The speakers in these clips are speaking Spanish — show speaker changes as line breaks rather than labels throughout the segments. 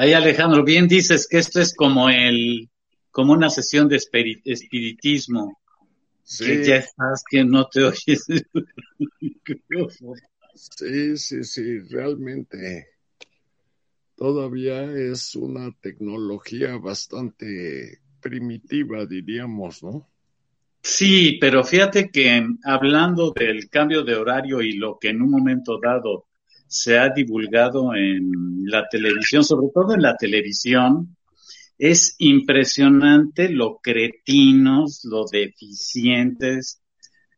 Ahí Alejandro, bien dices que esto es como el, como una sesión de espiritismo.
Sí.
Que ya estás que no te oyes.
Sí, sí, sí, realmente todavía es una tecnología bastante primitiva, diríamos, ¿no?
Sí, pero fíjate que hablando del cambio de horario y lo que en un momento dado se ha divulgado en la televisión, sobre todo en la televisión, es impresionante lo cretinos, lo deficientes,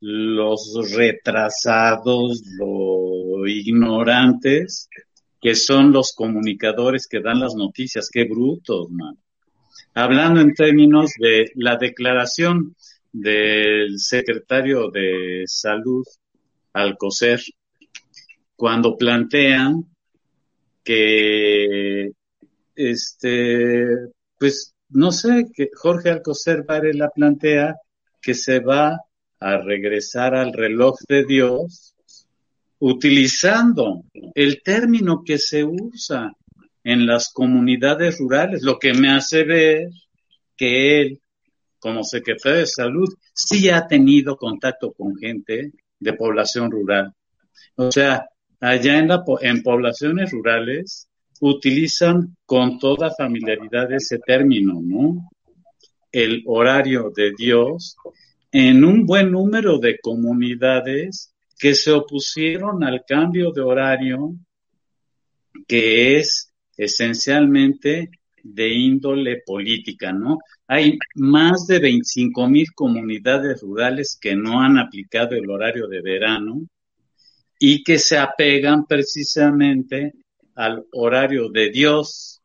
los retrasados, lo ignorantes que son los comunicadores que dan las noticias. Qué brutos, man. Hablando en términos de la declaración del secretario de Salud, Alcocer, cuando plantean que, este, pues, no sé, que Jorge Alcocer Varela plantea que se va a regresar al reloj de Dios utilizando el término que se usa en las comunidades rurales, lo que me hace ver que él, como secretario de salud, sí ha tenido contacto con gente de población rural. O sea, allá en, la, en poblaciones rurales utilizan con toda familiaridad ese término, ¿no? El horario de Dios en un buen número de comunidades que se opusieron al cambio de horario que es esencialmente de índole política, ¿no? Hay más de 25 mil comunidades rurales que no han aplicado el horario de verano y que se apegan precisamente al horario de Dios,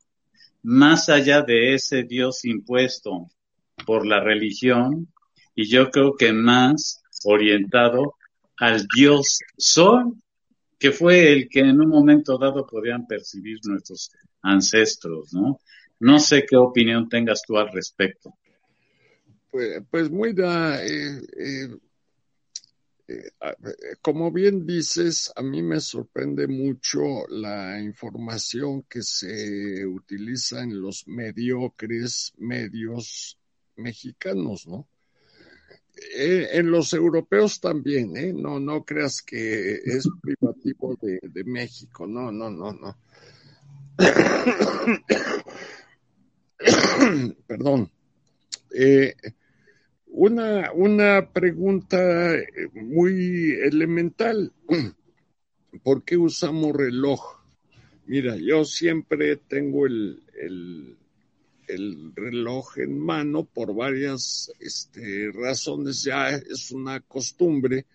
más allá de ese Dios impuesto por la religión, y yo creo que más orientado al Dios Sol, que fue el que en un momento dado podían percibir nuestros ancestros, ¿no? No sé qué opinión tengas tú al respecto.
Pues, pues muy da, eh, eh, como bien dices, a mí me sorprende mucho la información que se utiliza en los mediocres medios mexicanos, ¿no? Eh, en los europeos también, ¿eh? No, no creas que es privativo de, de México, no, no, no, no. Perdón. Eh, una, una pregunta muy elemental. ¿Por qué usamos reloj? Mira, yo siempre tengo el, el, el reloj en mano por varias este, razones. Ya es una costumbre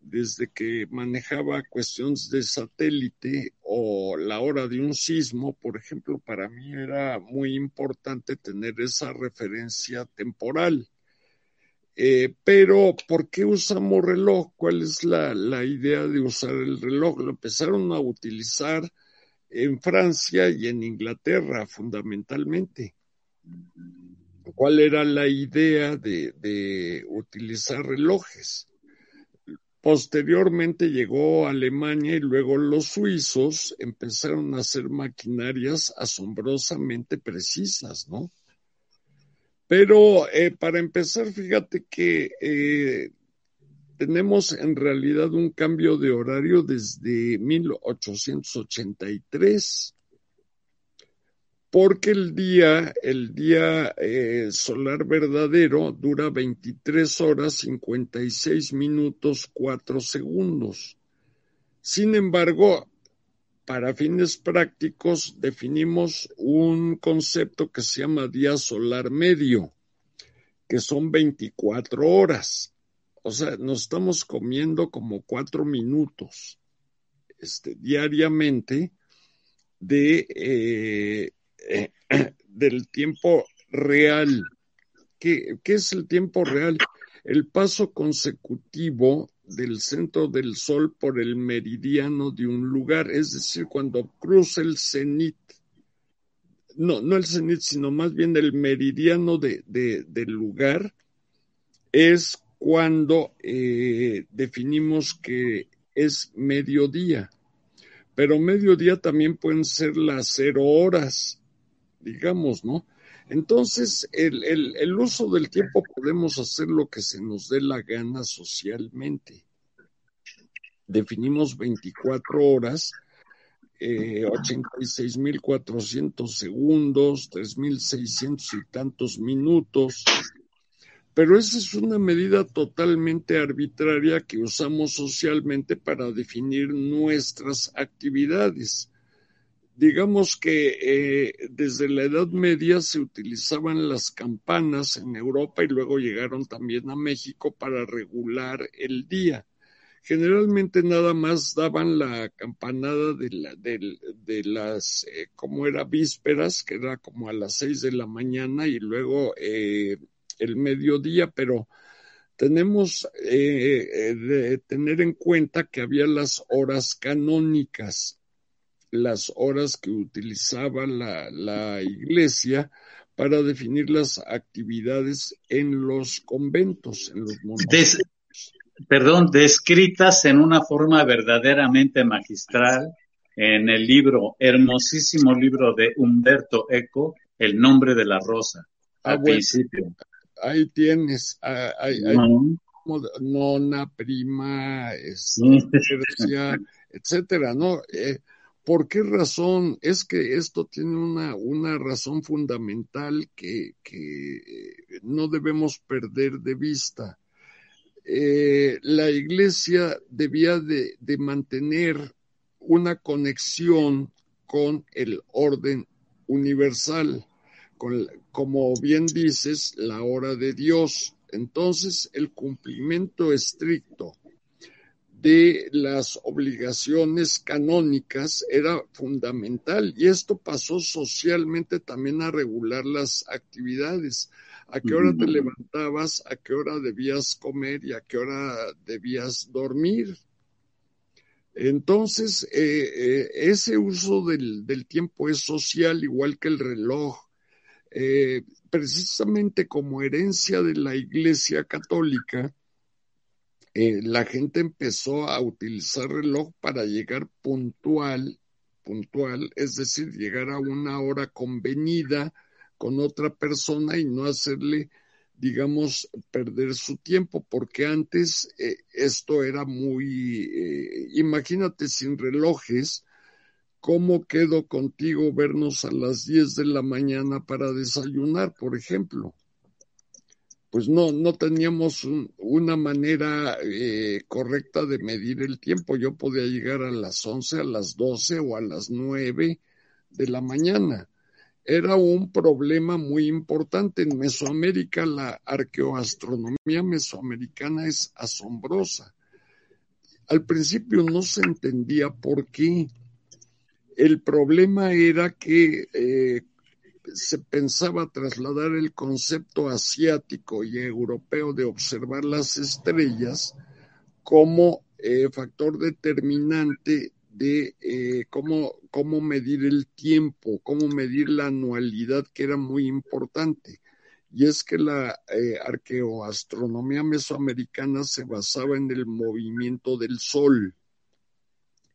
desde que manejaba cuestiones de satélite o la hora de un sismo, por ejemplo, para mí era muy importante tener esa referencia temporal. Eh, pero, ¿por qué usamos reloj? ¿Cuál es la, la idea de usar el reloj? Lo empezaron a utilizar en Francia y en Inglaterra, fundamentalmente. cuál era la idea de, utilizar relojes. Posteriormente llegó Alemania y luego los suizos empezaron a hacer maquinarias asombrosamente precisas, ¿no? Pero eh, para empezar, fíjate que eh, tenemos en realidad un cambio de horario desde 1883 porque el día, el día eh, solar verdadero dura 23 horas 56 minutos 4 segundos. Sin embargo, para fines prácticos definimos un concepto que se llama día solar medio, que son 24 horas. O sea, nos estamos comiendo como cuatro minutos este, diariamente de eh, eh, del tiempo real. ¿Qué, ¿Qué es el tiempo real? El paso consecutivo del centro del Sol por el meridiano de un lugar, es decir, cuando cruza el cenit, no, no el cenit, sino más bien el meridiano de, del lugar, es cuando eh, definimos que es mediodía. Pero mediodía también pueden ser las cero horas digamos, ¿no? Entonces, el, uso del tiempo podemos hacer lo que se nos dé la gana socialmente. Definimos 24 horas, eh, 86.400 segundos, 3.600 y tantos minutos, pero esa es una medida totalmente arbitraria que usamos socialmente para definir nuestras actividades. Digamos que eh, desde la Edad Media se utilizaban las campanas en Europa y luego llegaron también a México para regular el día. Generalmente nada más daban la campanada de, la, de, las, eh, como era vísperas, que era como a las seis de la mañana y luego eh, el mediodía, pero tenemos de tener en cuenta que había las horas canónicas las horas que utilizaba la, iglesia para definir las actividades en los conventos, en los
perdón, descritas en una forma verdaderamente magistral en el libro, hermosísimo libro de Humberto Eco, El nombre de la rosa,
ah, al principio. Ahí tienes, ah, nona, prima, etcétera, ¿no? Eh, ¿Por qué razón? Es que esto tiene una, una razón fundamental que, no debemos perder de vista. Eh, la iglesia debía de, mantener una conexión con el orden universal, con, como bien dices, la hora de Dios. Entonces, el cumplimiento estricto de las obligaciones canónicas era fundamental y esto pasó socialmente también a regular las actividades. A qué hora te levantabas, a qué hora debías comer y a qué hora debías dormir. Entonces, eh, eh, ese uso del, tiempo es social, igual que el reloj. Eh, precisamente como herencia de la Iglesia Católica, eh, la gente empezó a utilizar reloj para llegar puntual, puntual, es decir, llegar a una hora convenida con otra persona y no hacerle, digamos, perder su tiempo, porque antes eh, esto era muy, eh, imagínate sin relojes, ¿cómo quedo contigo vernos a las 10 de la mañana para desayunar, por ejemplo? Pues no, no teníamos una manera eh, correcta de medir el tiempo. Yo podía llegar a las 11, a las 12 o a las 9 de la mañana. Era un problema muy importante. En Mesoamérica la arqueoastronomía mesoamericana es asombrosa. Al principio no se entendía por qué. El problema era que eh, se pensaba trasladar el concepto asiático y europeo de observar las estrellas como eh, factor determinante de eh, cómo, cómo medir el tiempo, cómo medir la anualidad, que era muy importante. y es que la eh, arqueoastronomía mesoamericana se basaba en el movimiento del sol.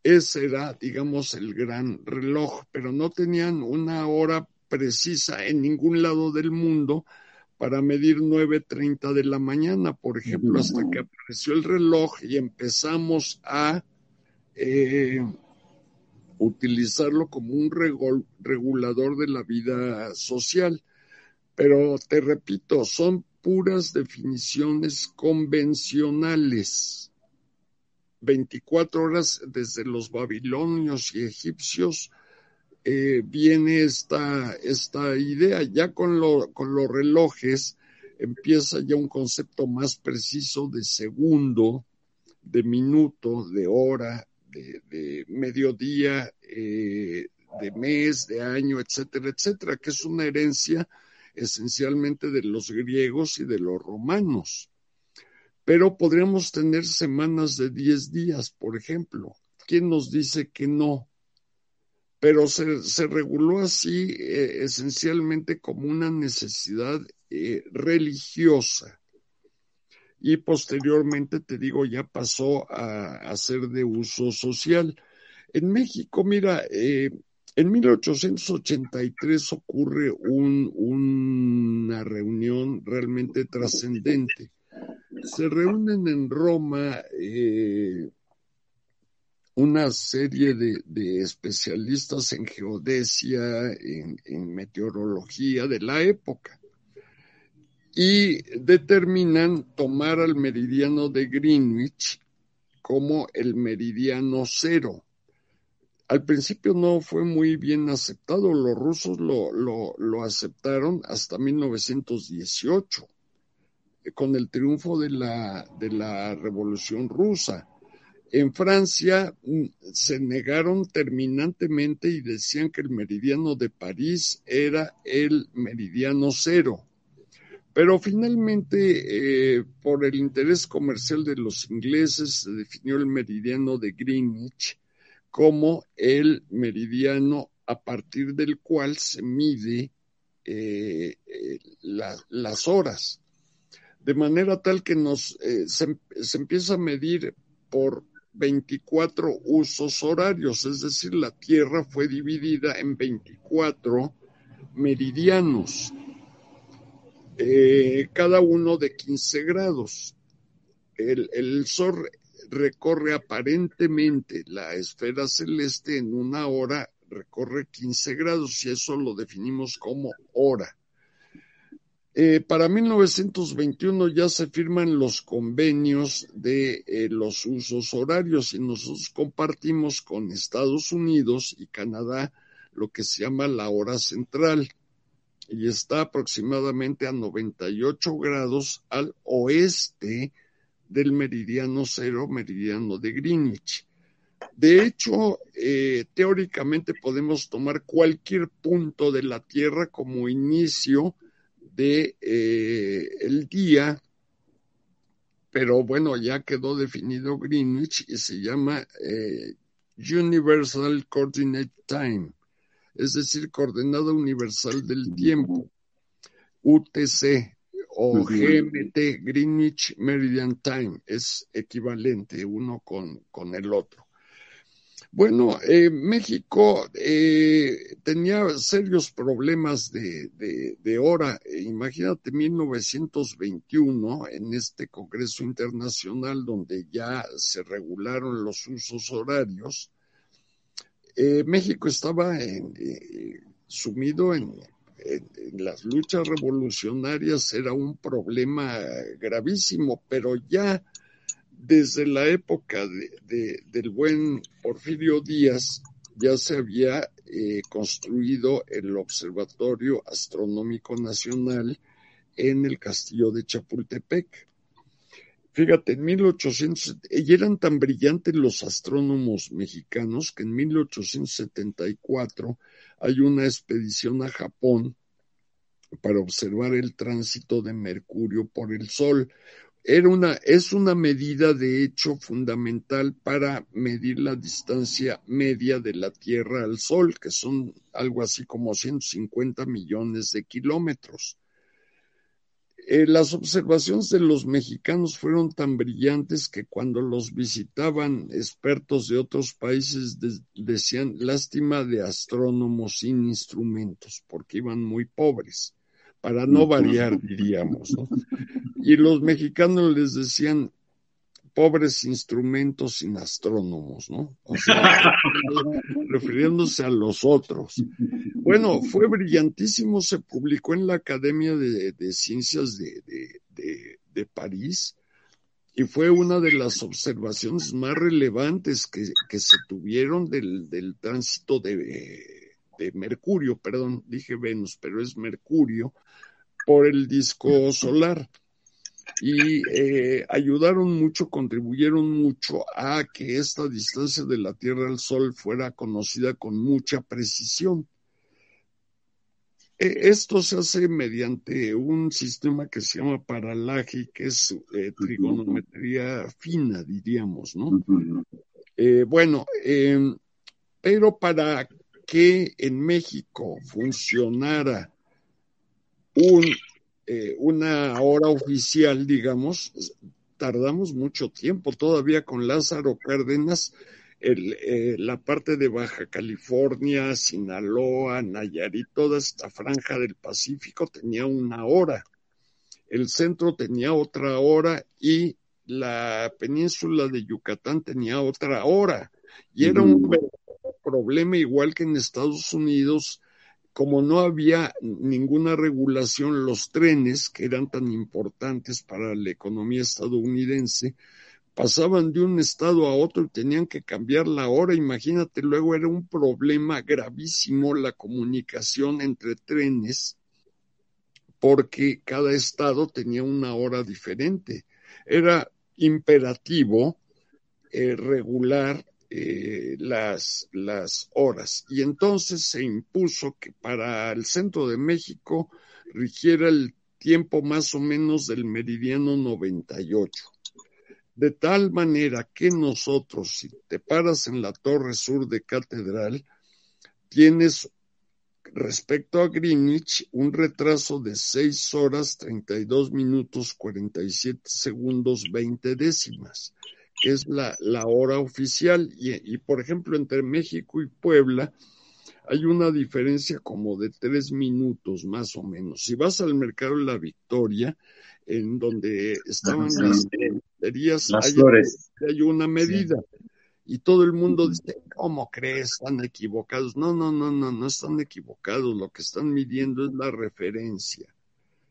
Ese era, digamos, el gran reloj, pero no tenían una hora precisa en ningún lado del mundo para medir 9.30 de la mañana, por ejemplo, hasta que apareció el reloj y empezamos a eh, utilizarlo como un regulador de la vida social. Pero te repito, son puras definiciones convencionales. 24 horas desde los babilonios y egipcios eh, viene esta, esta idea. Ya con, lo, con los relojes empieza ya un concepto más preciso de segundo, de minuto, de hora, de, mediodía, eh, de mes, de año, etcétera, etcétera, que es una herencia esencialmente de los griegos y de los romanos. Pero podríamos tener semanas de 10 días, por ejemplo. ¿Quién nos dice que no? Pero se, reguló así eh, esencialmente como una necesidad eh, religiosa. Y posteriormente, te digo, ya pasó a, ser de uso social. En México, mira, eh, en 1883 ocurre una reunión realmente trascendente. Se reúnen en Roma una serie de, especialistas en geodesia, en, meteorología de la época, y determinan tomar al meridiano de Greenwich como el meridiano cero al principio no fue muy bien aceptado. Los rusos lo, lo, aceptaron hasta 1918, eh, con el triunfo de la, de la Revolución Rusa. En Francia mm, se negaron terminantemente y decían que el meridiano de París era el meridiano cero. Pero finalmente, eh, por el interés comercial de los ingleses, se definió el meridiano de Greenwich como el meridiano a partir del cual se mide eh, eh, las horas. De manera tal que se, empieza a medir por 24 usos horarios, es decir, la Tierra fue dividida en 24 meridianos, cada uno de 15 grados. El, el, sol recorre aparentemente la esfera celeste en una hora, recorre 15 grados y eso lo definimos como hora. Eh, para 1921 ya se firman los convenios de eh, los usos horarios y nosotros compartimos con Estados Unidos y Canadá lo que se llama la hora central y está aproximadamente a 98 grados al oeste del meridiano cero, meridiano de Greenwich. De hecho, eh, teóricamente podemos tomar cualquier punto de la Tierra como inicio de eh, el día, pero bueno, ya quedó definido Greenwich y se llama eh, Universal Coordinate Time, es decir, coordenada universal del tiempo, UTC, o GMT, Greenwich Meridian Time, es equivalente uno con, con el otro. Bueno, eh, México eh, tenía serios problemas de, de, hora. Imagínate 1921 en este Congreso Internacional donde ya se regularon los usos horarios. Eh, México estaba sumido en en, las luchas revolucionarias era un problema gravísimo, pero ya desde la época del buen Porfirio Díaz ya se había eh, construido el Observatorio Astronómico Nacional en el castillo de Chapultepec. Fíjate, en 1800, y eran tan brillantes los astrónomos mexicanos que en 1874 hay una expedición a Japón para observar el tránsito de Mercurio por el Sol. Era una, es una medida de hecho fundamental para medir la distancia media de la Tierra al Sol, que son algo así como 150 millones de kilómetros. Eh, las observaciones de los mexicanos fueron tan brillantes que cuando los visitaban expertos de otros países decían lástima de astrónomos sin instrumentos, porque iban muy pobres, para no variar, diríamos. ¿no? Y los mexicanos les decían pobres instrumentos sin astrónomos, ¿no? O sea, refiriéndose a los otros. Bueno, fue brillantísimo, se publicó en la Academia de, Ciencias de, de, París y fue una de las observaciones más relevantes que, que se tuvieron del, del tránsito de, Mercurio, perdón, dije Venus, pero es Mercurio, por el disco solar y eh, ayudaron mucho, contribuyeron mucho a que esta distancia de la Tierra al Sol fuera conocida con mucha precisión. E, esto se hace mediante un sistema que se llama paralaje, que es eh, trigonometría fina, diríamos, ¿no? Eh, bueno, em, pero para que en México funcionara un eh, una hora oficial, digamos, tardamos mucho tiempo todavía con Lázaro Cárdenas. Eh, la parte de Baja California, Sinaloa, Nayarit, toda esta franja del Pacífico tenía una hora. El centro tenía otra hora y la península de Yucatán tenía otra hora. Y era un problema igual que en Estados Unidos como no había ninguna regulación, los trenes, que eran tan importantes para la economía estadounidense, pasaban de un estado a otro y tenían que cambiar la hora. Imagínate, luego era un problema gravísimo la comunicación entre trenes, porque cada estado tenía una hora diferente. Era imperativo eh, regular eh, las, las horas. Y entonces se impuso que para el centro de México rigiera el tiempo más o menos del meridiano 98. De tal manera que nosotros, si te paras en la torre sur de Catedral, tienes respecto a Greenwich un retraso de 6 horas 32 minutos 47 segundos 20 décimas que es la, la hora oficial. Y, por ejemplo, entre México y Puebla hay una diferencia como de tres minutos más o menos. Si vas al mercado de la Victoria, en donde estaban las
las hay, flores.
hay una medida. Y todo el mundo dice, ¿cómo crees? Están equivocados. No, no, no, no, no están equivocados. Lo que están midiendo es la referencia.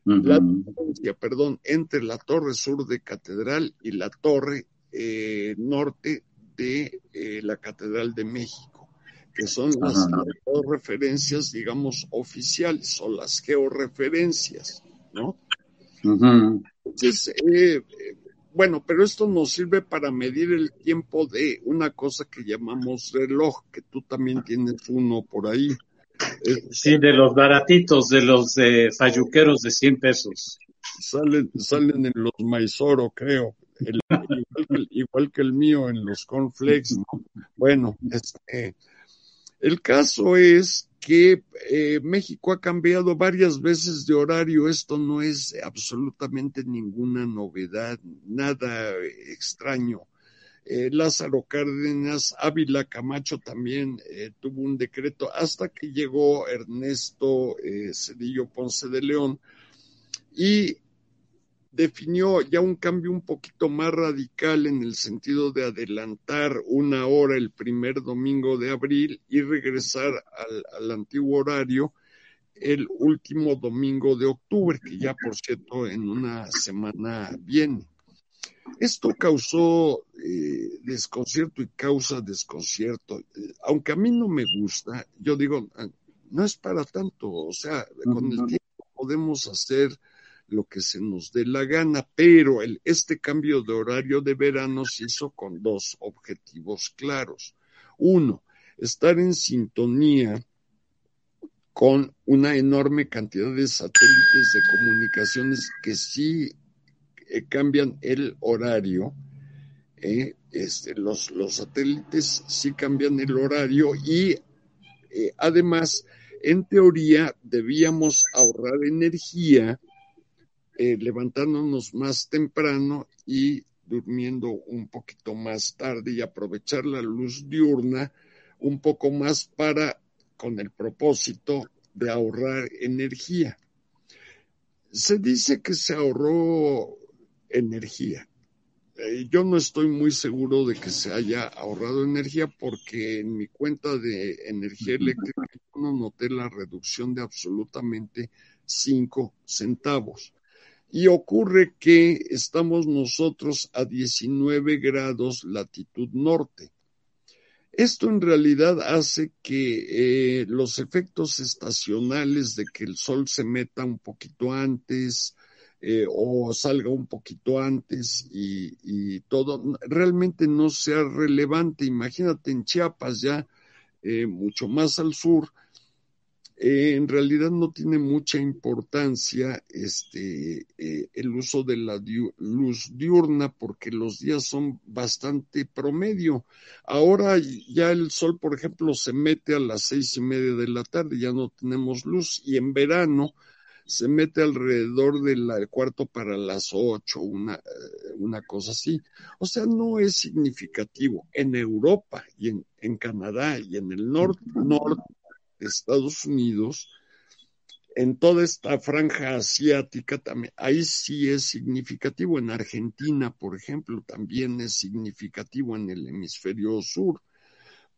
La diferencia, perdón, entre la torre sur de Catedral y la torre eh, norte de eh, la Catedral de México, que son las referencias, digamos, oficiales o las georreferencias, ¿no? Entonces, eh, bueno, pero esto nos sirve para medir el tiempo de una cosa que llamamos reloj, que tú también tienes uno por ahí.
Sí, de los baratitos, de los de falluqueros de 100 pesos.
Salen, salen en los Maizoro, creo igual, que el mío en los cornflakes. Bueno, este, el caso es que eh, México ha cambiado varias veces de horario. Esto no es absolutamente ninguna novedad, nada extraño. Eh, Lázaro Cárdenas, Ávila Camacho también eh, tuvo un decreto hasta que llegó Ernesto Cedillo Ponce de León y definió ya un cambio un poquito más radical en el sentido de adelantar una hora el primer domingo de abril y regresar al, antiguo horario el último domingo de octubre, que ya por cierto en una semana viene. Esto causó eh, desconcierto y causa desconcierto. aunque a mí no me gusta, yo digo, ah, no es para tanto, o sea, con el tiempo podemos hacer lo que se nos dé la gana, pero el, este cambio de horario de verano se hizo con dos objetivos claros. Uno, estar en sintonía con una enorme cantidad de satélites de comunicaciones que sí eh, cambian el horario. Eh, este, los, satélites sí cambian el horario y eh, además, en teoría, debíamos ahorrar energía eh, levantándonos más temprano y durmiendo un poquito más tarde y aprovechar la luz diurna un poco más para, con el propósito de ahorrar energía. Se dice que se ahorró energía. Eh, yo no estoy muy seguro de que se haya ahorrado energía porque en mi cuenta de energía eléctrica no noté la reducción de absolutamente 5 centavos. Y ocurre que estamos nosotros a 19 grados latitud norte. Esto en realidad hace que eh, los efectos estacionales de que el sol se meta un poquito antes eh, o salga un poquito antes y, todo realmente no sea relevante. Imagínate en Chiapas ya eh, mucho más al sur, eh, en realidad no tiene mucha importancia este, eh, el uso de la luz diurna porque los días son bastante promedio. Ahora ya el sol, por ejemplo, se mete a las seis y media de la tarde, ya no tenemos luz y en verano se mete alrededor del cuarto para las ocho, una, eh, una cosa así. O sea, no es significativo. En Europa y en, en Canadá y en el norte, norte Estados Unidos, en toda esta franja asiática también, ahí sí es significativo. En Argentina, por ejemplo, también es significativo en el hemisferio sur.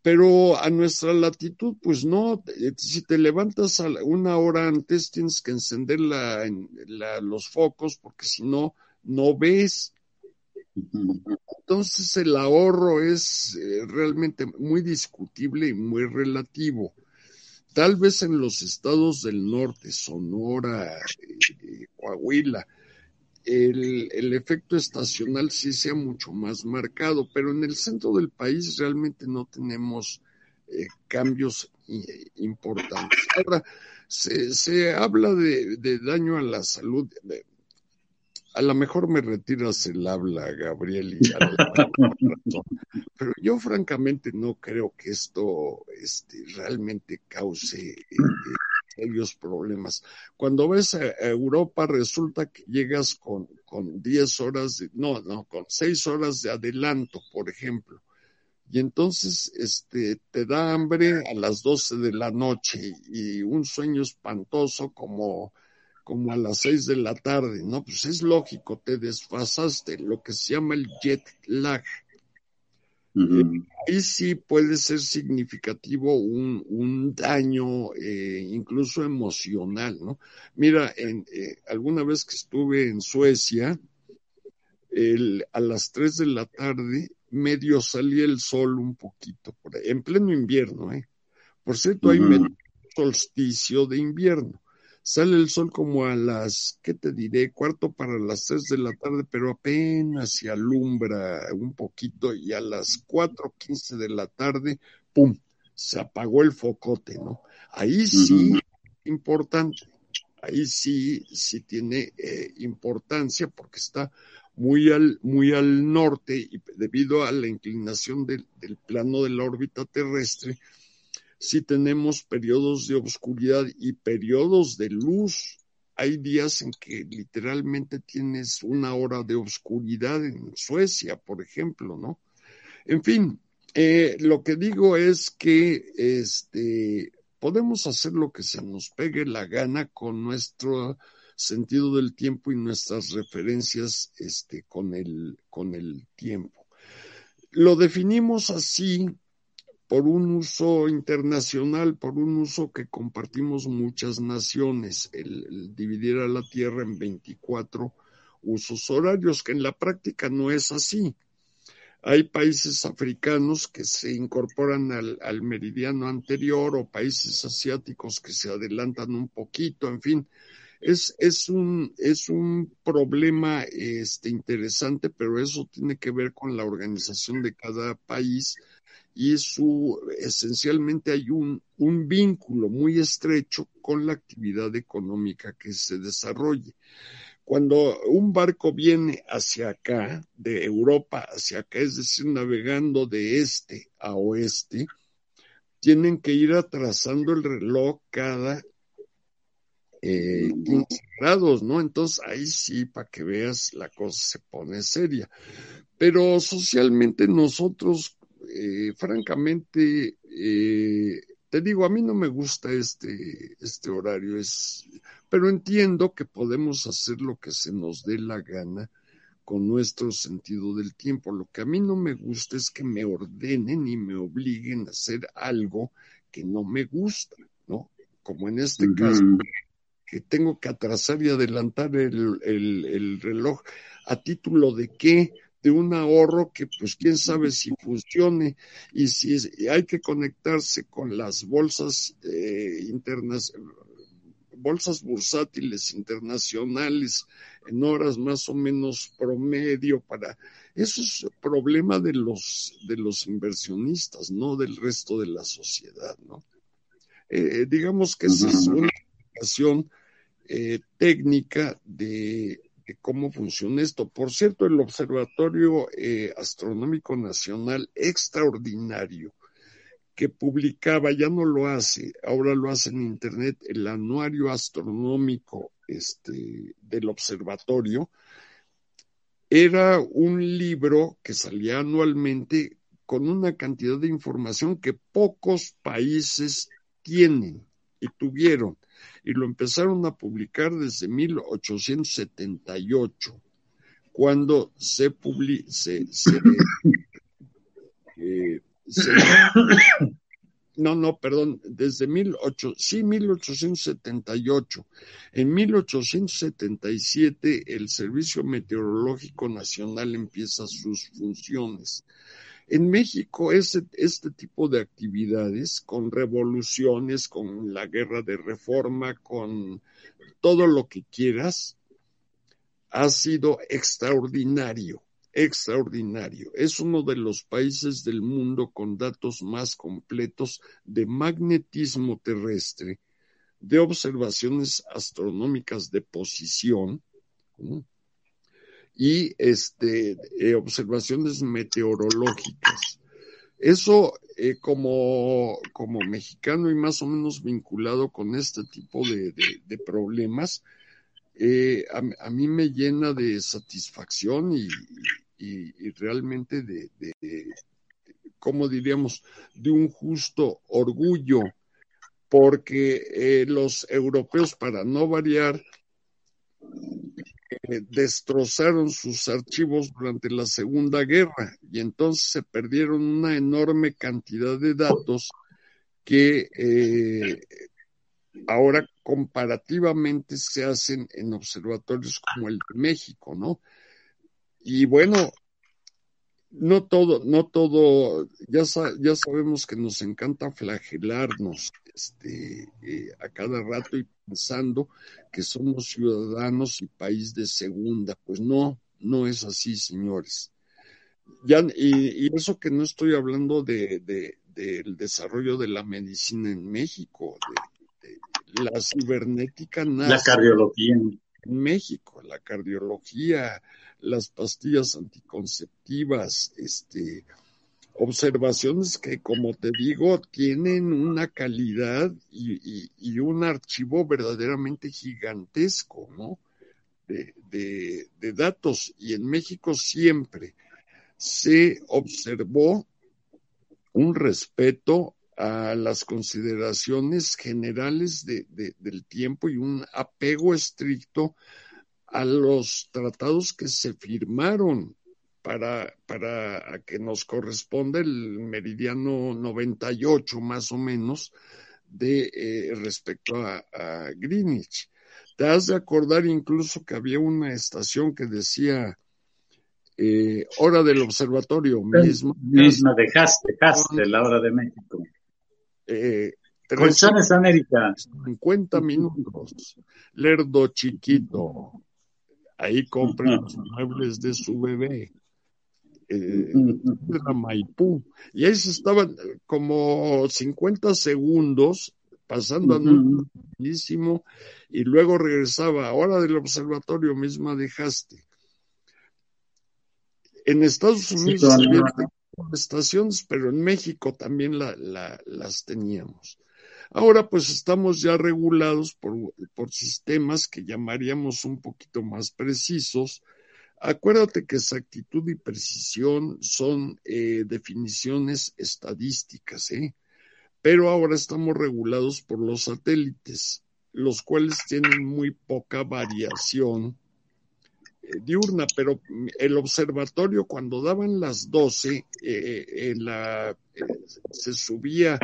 Pero a nuestra latitud, pues no, si te levantas una hora antes, tienes que encender los focos porque si no, no ves. Entonces el ahorro es eh, realmente muy discutible y muy relativo. Tal vez en los estados del norte, Sonora, eh, Coahuila, el, efecto estacional sí sea mucho más marcado, pero en el centro del país realmente no tenemos eh, cambios eh, importantes. Ahora, se, habla de, daño a la salud. A lo mejor me retiras el habla, Gabriel, y pero yo francamente no creo que esto este, realmente cause eh, serios problemas. Cuando ves a Europa resulta que llegas con, con 10 horas, de, no, no, con 6 horas de adelanto, por ejemplo. Y entonces este, te da hambre a las 12 de la noche y un sueño espantoso como, como a las 6 de la tarde, ¿no? Pues es lógico, te desfasaste, lo que se llama el jet lag y sí puede ser significativo un, daño eh, incluso emocional, ¿no? Mira, en, eh, alguna vez que estuve en Suecia, a las 3 de la tarde medio salía el sol un poquito, por ahí, en pleno invierno, ¿eh? Por cierto, hay medio solsticio de invierno. Sale el sol como a las, ¿qué te diré? Cuarto para las tres de la tarde, pero apenas se alumbra un poquito y a las cuatro quince de la tarde, ¡pum! Se apagó el focote, ¿no? Ahí sí, importante. Ahí sí, sí tiene eh, importancia porque está muy al, muy al norte y debido a la inclinación del, del plano de la órbita terrestre, si tenemos periodos de oscuridad y periodos de luz. Hay días en que literalmente tienes una hora de oscuridad en Suecia, por ejemplo, ¿no? En fin, eh, lo que digo es que este, podemos hacer lo que se nos pegue la gana con nuestro sentido del tiempo y nuestras referencias este, con, el, con el tiempo. Lo definimos así por un uso internacional, por un uso que compartimos muchas naciones, el, dividir a la Tierra en 24 usos horarios, que en la práctica no es así. Hay países africanos que se incorporan al, al, meridiano anterior o países asiáticos que se adelantan un poquito, en fin. Es, es, un, es un problema este, interesante, pero eso tiene que ver con la organización de cada país y su, esencialmente hay un, vínculo muy estrecho con la actividad económica que se desarrolle. Cuando un barco viene hacia acá, de Europa hacia acá, es decir, navegando de este a oeste, tienen que ir atrasando el reloj cada eh, 15 grados, ¿no? Entonces ahí sí, para que veas, la cosa se pone seria. Pero socialmente nosotros, eh, francamente, eh, te digo, a mí no me gusta este, este horario, es, pero entiendo que podemos hacer lo que se nos dé la gana con nuestro sentido del tiempo. Lo que a mí no me gusta es que me ordenen y me obliguen a hacer algo que no me gusta, ¿no? Como en este caso, que tengo que atrasar y adelantar el, el, reloj a título de qué, de un ahorro que pues quién sabe si funcione y si hay que conectarse con las bolsas eh, internas bolsas bursátiles internacionales en horas más o menos promedio para eso es problema de los de los inversionistas no del resto de la sociedad no eh, digamos que esa es una explicación eh, técnica de, cómo funciona esto. Por cierto, el Observatorio eh, Astronómico Nacional extraordinario que publicaba, ya no lo hace, ahora lo hace en Internet, el anuario astronómico este, del observatorio, era un libro que salía anualmente con una cantidad de información que pocos países tienen y tuvieron y lo empezaron a publicar desde 1878, cuando se publicó, eh, no, no, perdón, desde 18, sí, 1878. En 1877 el Servicio Meteorológico Nacional empieza sus funciones. En México, este, este tipo de actividades, con revoluciones, con la guerra de reforma, con todo lo que quieras, ha sido extraordinario, extraordinario. Es uno de los países del mundo con datos más completos de magnetismo terrestre, de observaciones astronómicas de posición, y este, eh, observaciones meteorológicas. Eso eh, como, como mexicano y más o menos vinculado con este tipo de, problemas, eh, a, mí me llena de satisfacción y, y, realmente de, de, ¿cómo diríamos?, de un justo orgullo, porque los europeos, para no variar, destrozaron sus archivos durante la Segunda Guerra y entonces se perdieron una enorme cantidad de datos que eh, ahora comparativamente se hacen en observatorios como el de México, ¿no? Y bueno, no todo, no todo, ya, ya sabemos que nos encanta flagelarnos este, eh, a cada rato y pensando que somos ciudadanos y país de segunda. Pues no, no es así, señores. Ya, y, eso que no estoy hablando de, del desarrollo de la medicina en México, de, la cibernética
La cardiología.
En México, la cardiología, las pastillas anticonceptivas, este, observaciones que, como te digo, tienen una calidad y, un archivo verdaderamente gigantesco, ¿no? De, datos. Y en México siempre se observó un respeto a las consideraciones generales de, del tiempo y un apego estricto a los tratados que se firmaron para, para que nos corresponda el meridiano 98 más o menos de eh, respecto a, Greenwich. Te has de acordar incluso que había una estación que decía eh, hora del observatorio
misma. Misma, dejaste, dejaste la hora de México. Eh, Colchones América.
50 minutos. Lerdo chiquito. Ahí compren los muebles de su bebé eh, de la Maipú. Y ahí se estaban como 50 segundos pasando uh y luego regresaba. Ahora del observatorio misma dejaste. En Estados Unidos había estaciones, pero en México también la, las teníamos. Ahora pues estamos ya regulados por, por sistemas que llamaríamos un poquito más precisos. Acuérdate que exactitud y precisión son eh, definiciones estadísticas, ¿eh? pero ahora estamos regulados por los satélites, los cuales tienen muy poca variación eh, diurna, pero el observatorio cuando daban las 12, eh, en la, eh, se subía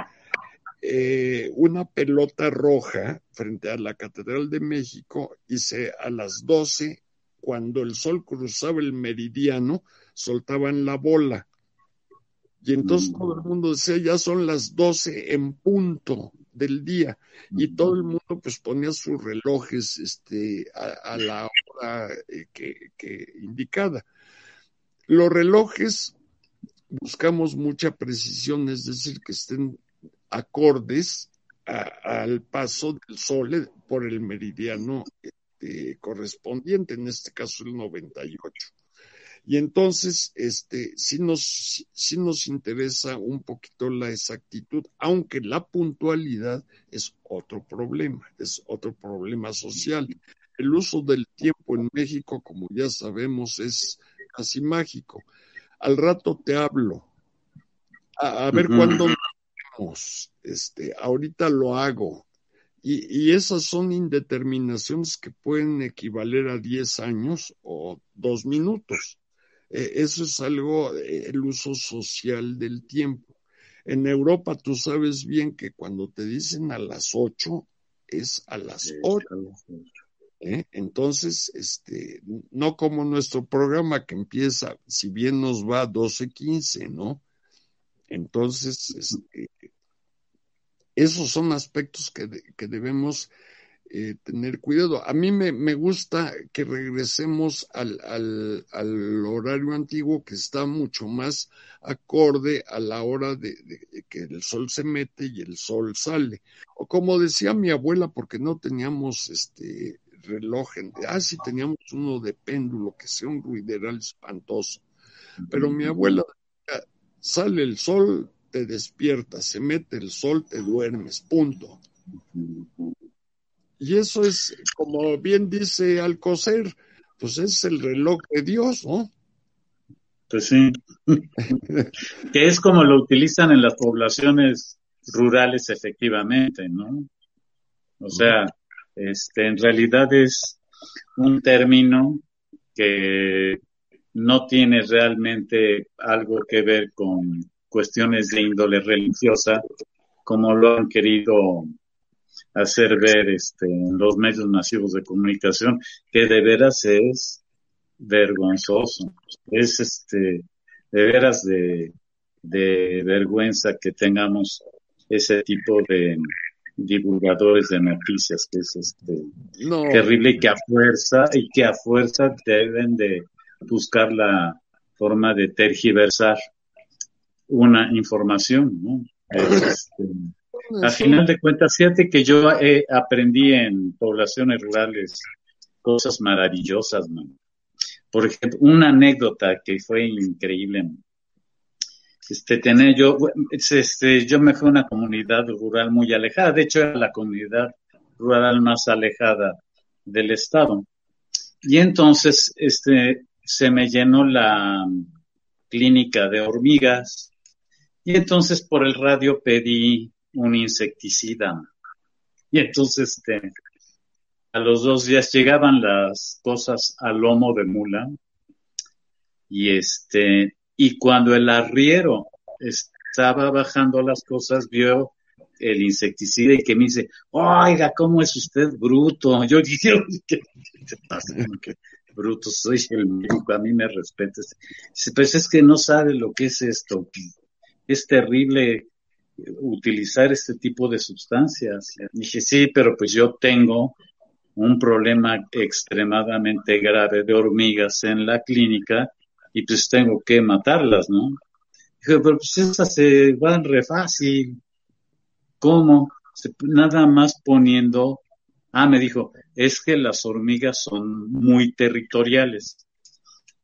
una pelota roja frente a la Catedral de México y se, a las 12, cuando el sol cruzaba el meridiano, soltaban la bola. Y entonces todo el mundo decía, ya son las 12 en punto del día y todo el mundo pues ponía sus relojes este, a, la hora eh, que, indicada. Los relojes buscamos mucha precisión, es decir, que estén acordes al paso del sol eh, por el meridiano este, correspondiente, en este caso el 98. Y entonces, este, sí nos, sí nos interesa un poquito la exactitud, aunque la puntualidad es otro problema, es otro problema social. El uso del tiempo en México, como ya sabemos, es casi mágico. Al rato te hablo. A, ver cuándo nos Este, ahorita lo hago. Y, y, esas son indeterminaciones que pueden equivaler a 10 años o dos minutos. Eh, eso es algo, eh, el uso social del tiempo. En Europa tú sabes bien que cuando te dicen a las ocho, es a las ocho. ¿eh? Entonces, este, no como nuestro programa que empieza, si bien nos va a 12.15, ¿no? Entonces, este, esos son aspectos que, que debemos eh, tener cuidado. A mí me, me gusta que regresemos al, al, al, horario antiguo que está mucho más acorde a la hora de, que el sol se mete y el sol sale. O como decía mi abuela, porque no teníamos este reloj, en, ah, sí teníamos uno de péndulo, que sea un ruideral espantoso. Pero mi abuela sale el sol, te despiertas, se mete el sol, te duermes, punto. Y eso es, como bien dice Alcocer, pues es el reloj de Dios, ¿no?
Pues sí. que es como lo utilizan en las poblaciones rurales efectivamente, ¿no? O sea, este, en realidad es un término que no tiene realmente algo que ver con cuestiones de índole religiosa, como lo han querido hacer ver este, en los medios masivos de comunicación que de veras es vergonzoso. Es este, de veras de, de vergüenza que tengamos ese tipo de divulgadores de noticias que es este terrible y que a fuerza y que a fuerza deben de buscar la forma de tergiversar una información, ¿no? este, a final de cuentas, fíjate que yo eh, aprendí en poblaciones rurales cosas maravillosas, man. Por ejemplo, una anécdota que fue increíble. Este, tener yo, este, yo me fui a una comunidad rural muy alejada. De hecho, era la comunidad rural más alejada del estado. Y entonces, este, se me llenó la clínica de hormigas. Y entonces por el radio pedí un insecticida. Y entonces, este, a los dos días llegaban las cosas al lomo de mula. Y este, y cuando el arriero estaba bajando las cosas, vio el insecticida y que me dice, oiga, ¿cómo es usted bruto? Yo dije, ¿qué, te pasa? bruto soy el médico, a mí me respetas. Pues es que no sabe lo que es esto. Es terrible utilizar este tipo de sustancias. dije, sí, pero pues yo tengo un problema extremadamente grave de hormigas en la clínica y pues tengo que matarlas, ¿no? Dije, pero pues esas se van re fácil. ¿Cómo? Nada más poniendo, ah, me dijo, es que las hormigas son muy territoriales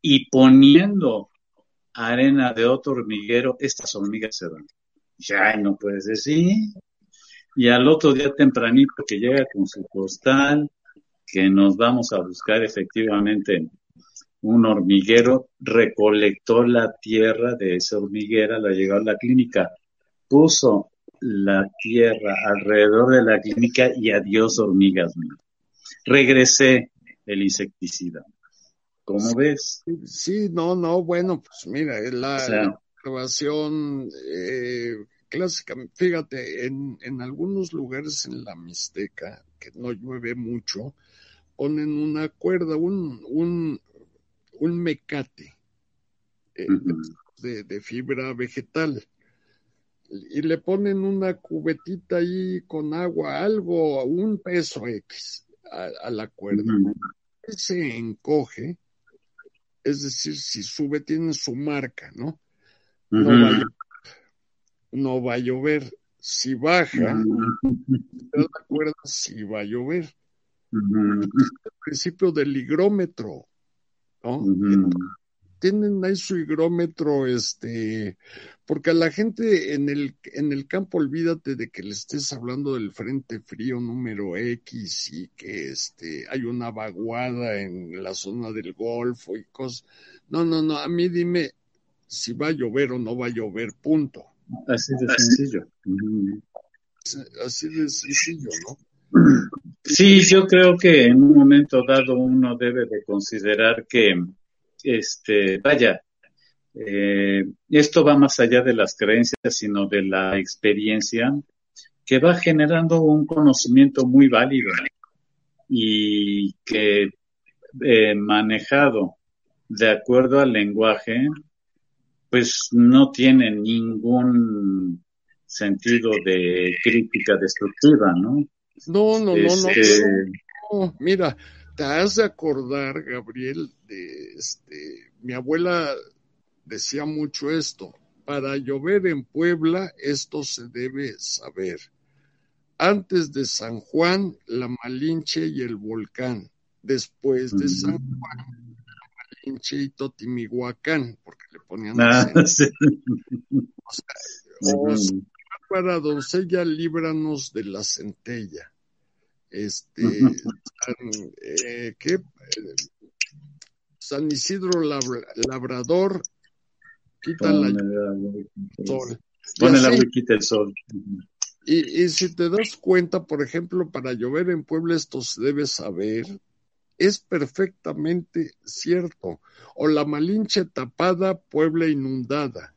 y poniendo arena de otro hormiguero, estas hormigas se van. Ya, no puedes decir. Y al otro día tempranito que llega con su postal, que nos vamos a buscar efectivamente un hormiguero, recolectó la tierra de esa hormiguera, la llevó a la clínica, puso la tierra alrededor de la clínica y adiós hormigas. Regresé el insecticida. ¿Cómo ves?
Sí, no, no, bueno, pues mira, la observación eh, clásica, fíjate, en, en algunos lugares en la Mixteca, que no llueve mucho, ponen una cuerda, un, un, un mecate eh, de, de, fibra vegetal y le ponen una cubetita ahí con agua, algo, un peso X a, la cuerda. Se encoge, es decir, si sube tiene su marca, ¿no? No, va, a llover, no va a llover. Si baja, la cuerda si va a llover. El principio del higrómetro, ¿no? Tienen ahí su higrómetro, este, porque a la gente en el, en el campo, olvídate de que le estés hablando del frente frío número X y que este, hay una vaguada en la zona del Golfo y cosas. No, no, no, a mí dime si va a llover o no va a llover, punto.
Así de sencillo.
Así de sencillo, ¿no?
Sí, yo creo que en un momento dado uno debe de considerar que, este, vaya, eh, esto va más allá de las creencias, sino de la experiencia que va generando un conocimiento muy válido y que eh, manejado de acuerdo al lenguaje, pues no tiene ningún sentido de crítica destructiva, ¿no?
No, no, no, no, este, no. Mira, te has de acordar, Gabriel, de este, mi abuela decía mucho esto. Para llover en Puebla, esto se debe saber. Antes de San Juan, la Malinche y el volcán. Después de San Juan, la Malinche y Totimihuacán, porque le ponían ah, para doncella, líbranos de la centella. Este, San, eh, ¿qué? San Isidro Labrador, quita la
sol. Pone la quita el sol.
Y, y si te das cuenta, por ejemplo, para llover en Puebla esto se debe saber, es perfectamente cierto. O la Malinche tapada, Puebla inundada.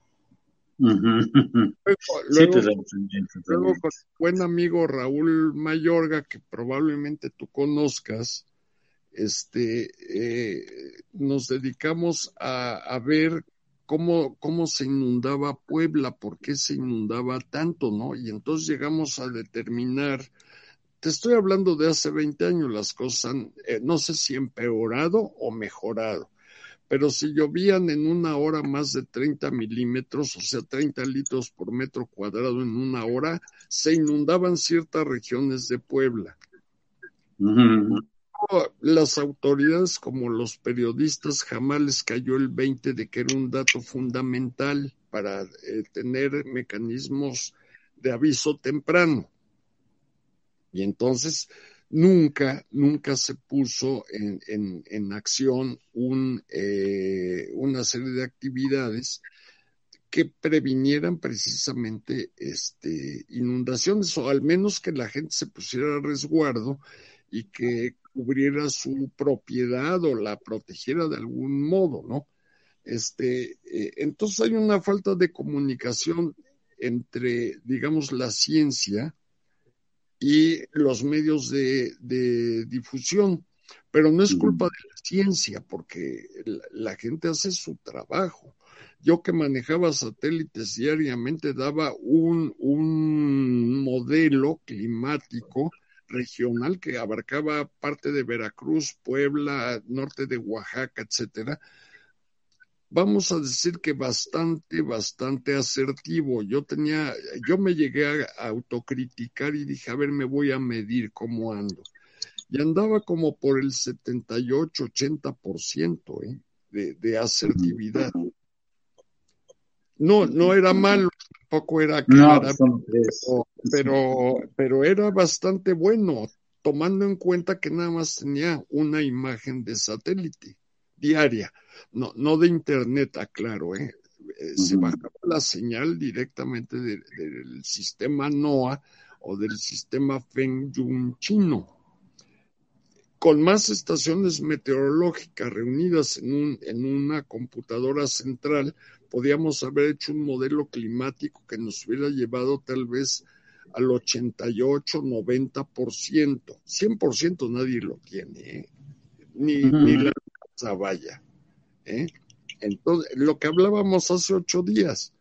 Luego, luego, con buen amigo Raúl Mayorga, que probablemente tú conozcas, este, eh, nos dedicamos a, a ver cómo, cómo se inundaba Puebla, por qué se inundaba tanto, ¿no? Y entonces llegamos a determinar, te estoy hablando de hace 20 años, las cosas han, eh, no sé si empeorado o mejorado pero si llovían en una hora más de 30 milímetros, o sea, 30 litros por metro cuadrado en una hora, se inundaban ciertas regiones de Puebla. Las autoridades como los periodistas jamás les cayó el 20 de que era un dato fundamental para eh, tener mecanismos de aviso temprano. Y entonces nunca, nunca se puso en, en, en acción un, eh, una serie de actividades que previnieran precisamente este, inundaciones o al menos que la gente se pusiera a resguardo y que cubriera su propiedad o la protegiera de algún modo, ¿no? Este, eh, entonces hay una falta de comunicación entre, digamos, la ciencia y los medios de, difusión. Pero no es culpa de la ciencia, porque la, gente hace su trabajo. Yo que manejaba satélites diariamente daba un, un modelo climático regional que abarcaba parte de Veracruz, Puebla, norte de Oaxaca, etcétera, vamos a decir que bastante, bastante asertivo. Yo tenía, yo me llegué a autocriticar y dije, a ver, me voy a medir cómo ando. Y andaba como por el 78, 80% ¿eh? de, de asertividad. No, no era malo, tampoco era claro, pero, pero era bastante bueno, tomando en cuenta que nada más tenía una imagen de satélite diaria, no, no de internet, aclaro, ¿eh? eh se bajaba la señal directamente del sistema NOAA o del sistema Fengyun chino con más estaciones meteorológicas reunidas en, un, en una computadora central, podíamos haber hecho un modelo climático que nos hubiera llevado tal vez al 88, 90%. 100% nadie lo tiene, ¿eh? ni, ni la vaya. ¿eh? Entonces, lo que hablábamos hace ocho días,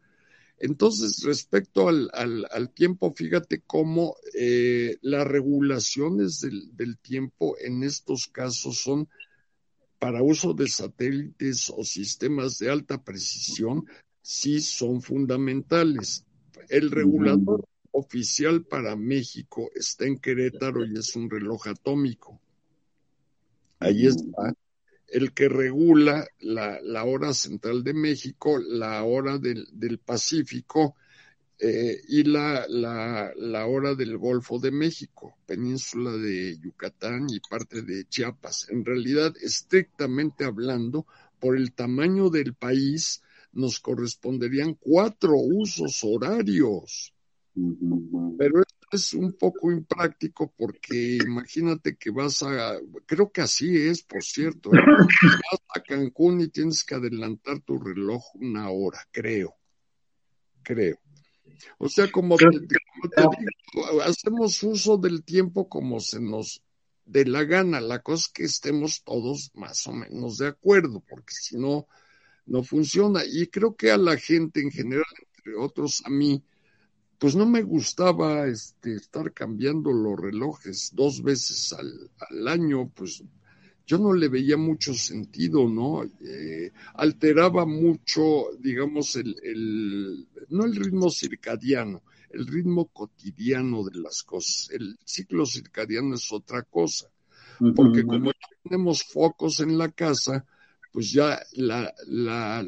entonces, respecto al, tiempo, fíjate cómo eh, las regulaciones del, tiempo en estos casos son para uso de satélites o sistemas de alta precisión, sí son fundamentales. El regulador oficial para México está en Querétaro y es un reloj atómico. Ahí está el que regula la, hora central de México, la hora del, Pacífico eh, y la, la, hora del Golfo de México, península de Yucatán y parte de Chiapas. En realidad, estrictamente hablando, por el tamaño del país, nos corresponderían cuatro usos horarios. Pero es un poco impráctico porque imagínate que vas a, creo que así es, por cierto, ¿eh? vas a Cancún y tienes que adelantar tu reloj una hora, creo, creo. O sea, como te, digo, hacemos uso del tiempo como se nos dé la gana. La cosa es que estemos todos más o menos de acuerdo, porque si no, no funciona. Y creo que a la gente en general, entre otros a mí, pues no me gustaba este, estar cambiando los relojes dos veces al, año, pues yo no le veía mucho sentido, ¿no? Eh, alteraba mucho, digamos, el, el, no el ritmo circadiano, el ritmo cotidiano de las cosas. El ciclo circadiano es otra cosa, porque como tenemos focos en la casa, pues ya la, la,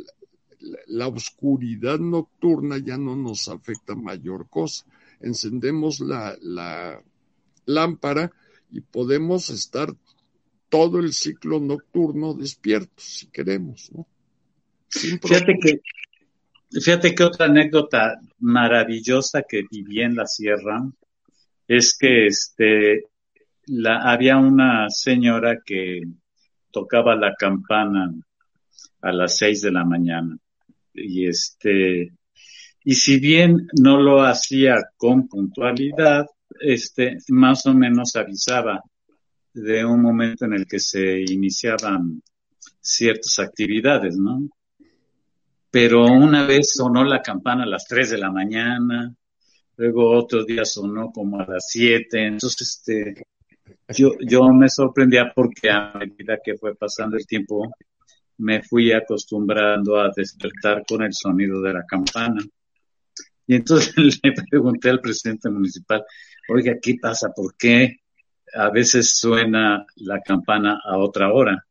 la oscuridad nocturna ya no nos afecta mayor cosa. Encendemos la, lámpara y podemos estar todo el ciclo nocturno despiertos, si queremos, ¿no?
Fíjate que, fíjate que otra anécdota maravillosa que viví en la sierra es que este, la, había una señora que tocaba la campana a las seis de la mañana y este, y si bien no lo hacía con puntualidad, este, más o menos avisaba de un momento en el que se iniciaban ciertas actividades, ¿no? Pero una vez sonó la campana a las 3 de la mañana, luego otro día sonó como a las 7, entonces este, yo, yo me sorprendía porque a medida que fue pasando el tiempo, me fui acostumbrando a despertar con el sonido de la campana. Y entonces le pregunté al presidente municipal, oiga, ¿qué pasa? ¿Por qué a veces suena la campana a otra hora?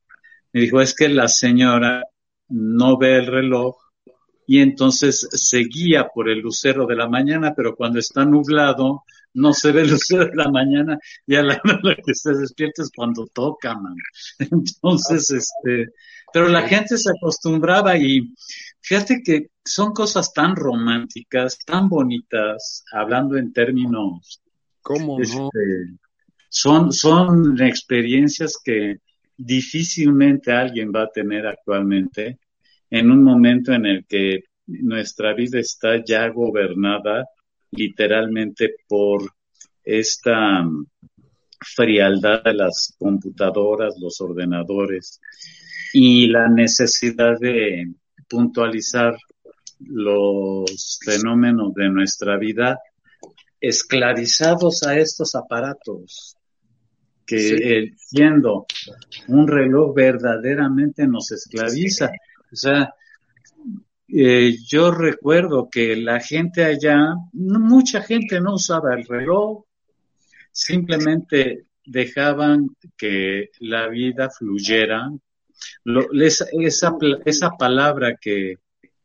Me dijo, es que la señora no ve el reloj y entonces se guía por el lucero de la mañana, pero cuando está nublado no se ve el lucero de la mañana y a la hora que se despierta es cuando toca, man. Entonces, este, pero la gente se acostumbraba y fíjate que son cosas tan románticas, tan bonitas, hablando en términos.
¿Cómo no? Este,
son, son experiencias que difícilmente alguien va a tener actualmente en un momento en el que nuestra vida está ya gobernada literalmente por esta frialdad de las computadoras, los ordenadores, y la necesidad de puntualizar los fenómenos de nuestra vida esclavizados a estos aparatos que siendo un reloj verdaderamente nos esclaviza. O sea, eh, yo recuerdo que la gente allá, mucha gente no usaba el reloj, simplemente dejaban que la vida fluyera esa, esa, palabra que,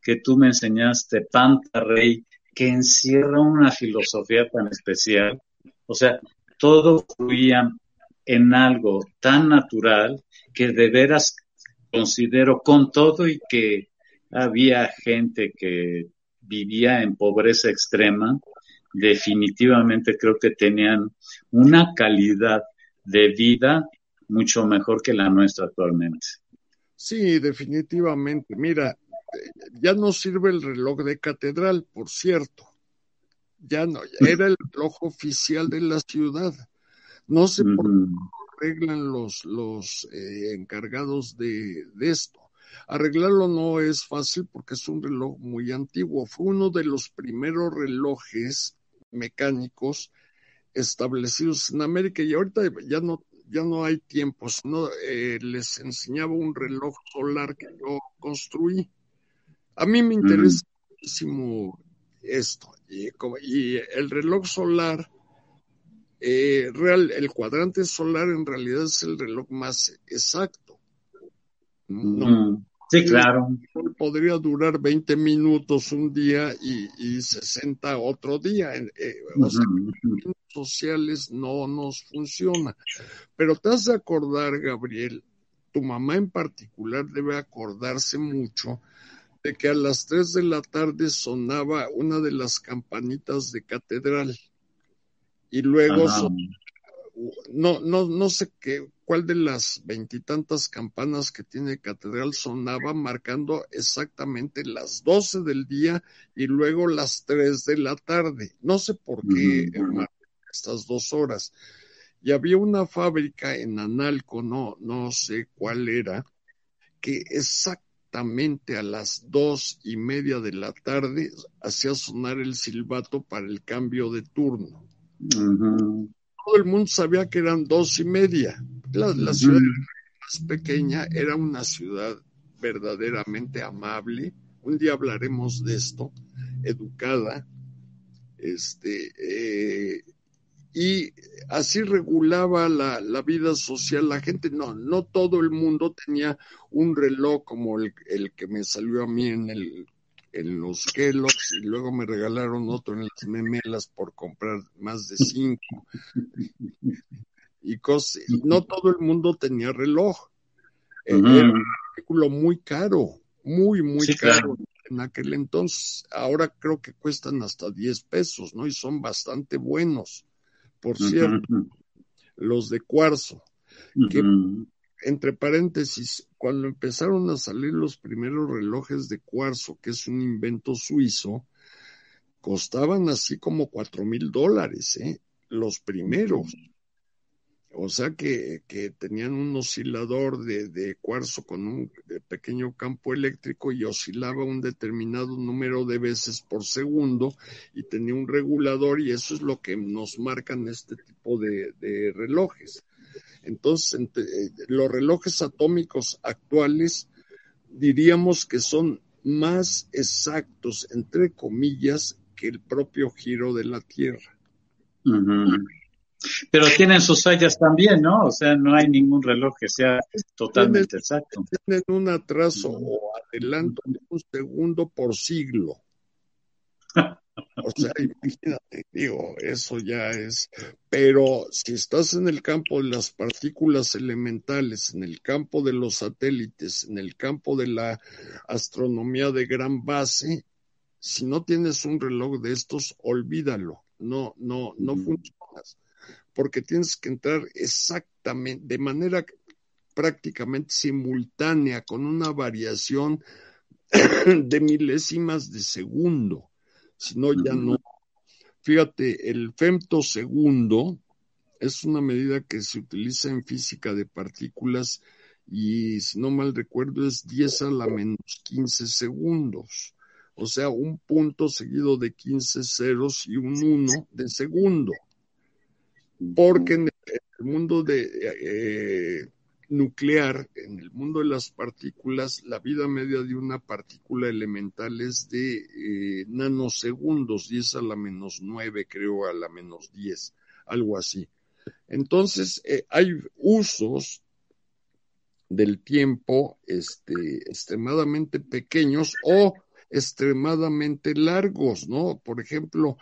que tú me enseñaste, Panta Rey, que encierra una filosofía tan especial. O sea, todo fluía en algo tan natural que de veras considero con todo y que había gente que vivía en pobreza extrema, definitivamente creo que tenían una calidad de vida mucho mejor que la nuestra actualmente.
Sí, definitivamente. Mira, ya no sirve el reloj de catedral, por cierto. Ya no, era el reloj oficial de la ciudad. No sé por qué arreglan los, los eh, encargados de, de esto. Arreglarlo no es fácil porque es un reloj muy antiguo. Fue uno de los primeros relojes mecánicos establecidos en América y ahorita ya no ya no hay tiempo, sino eh, les enseñaba un reloj solar que yo construí. A mí me interesa muchísimo esto y, y, el reloj solar eh, real, el cuadrante solar en realidad es el reloj más exacto.
No, Sí, claro.
Podría durar 20 minutos un día y, y 60 otro día. Eh, o sea, sociales no nos funciona. Pero te has de acordar, Gabriel, tu mamá en particular debe acordarse mucho de que a las 3 de la tarde sonaba una de las campanitas de catedral. Y luego no, no, no sé qué, cuál de las veintitantas campanas que tiene Catedral sonaba marcando exactamente las doce del día y luego las tres de la tarde. No sé por qué estas dos horas. Y había una fábrica en Analco, no, no sé cuál era, que exactamente a las dos y media de la tarde hacía sonar el silbato para el cambio de turno todo el mundo sabía que eran dos y media. La, ciudad más pequeña era una ciudad verdaderamente amable. Un día hablaremos de esto, educada, este, eh, y así regulaba la, la, vida social. La gente, no, no todo el mundo tenía un reloj como el, el que me salió a mí en el en los Kellogg's y luego me regalaron otro en las memelas por comprar más de cinco. y cosas, no todo el mundo tenía reloj. Eh, era un artículo muy caro, muy, muy caro en aquel entonces. Ahora creo que cuestan hasta 10 pesos, ¿no? Y son bastante buenos, por cierto, los de cuarzo, que entre paréntesis, cuando empezaron a salir los primeros relojes de cuarzo, que es un invento suizo, costaban así como cuatro mil dólares, ¿eh? Los primeros. O sea que, que tenían un oscilador de, de cuarzo con un pequeño campo eléctrico y oscilaba un determinado número de veces por segundo y tenía un regulador y eso es lo que nos marcan este tipo de, relojes. Entonces, eh, los relojes atómicos actuales diríamos que son más exactos, entre comillas, que el propio giro de la Tierra.
Pero tienen sus fallas también, ¿no? O sea, no hay ningún reloj que sea totalmente exacto.
Tienen un atraso o adelanto de un segundo por siglo. O sea, imagínate, digo, eso ya es. Pero si estás en el campo de las partículas elementales, en el campo de los satélites, en el campo de la astronomía de gran base, si no tienes un reloj de estos, olvídalo. No, no, no funcionas. Porque tienes que entrar exactamente, de manera prácticamente simultánea, con una variación de milésimas de segundo si no, ya no. Fíjate, el femtosegundo es una medida que se utiliza en física de partículas y si no mal recuerdo es 10 a la menos 15 segundos. O sea, un punto seguido de 15 ceros y un 1 de segundo. Porque en el mundo de eh, nuclear, en el mundo de las partículas, la vida media de una partícula elemental es de eh, nanosegundos, 10 a la menos 9, creo, a la menos 10, algo así. Entonces, eh, hay usos del tiempo este, extremadamente pequeños o extremadamente largos, ¿no? Por ejemplo,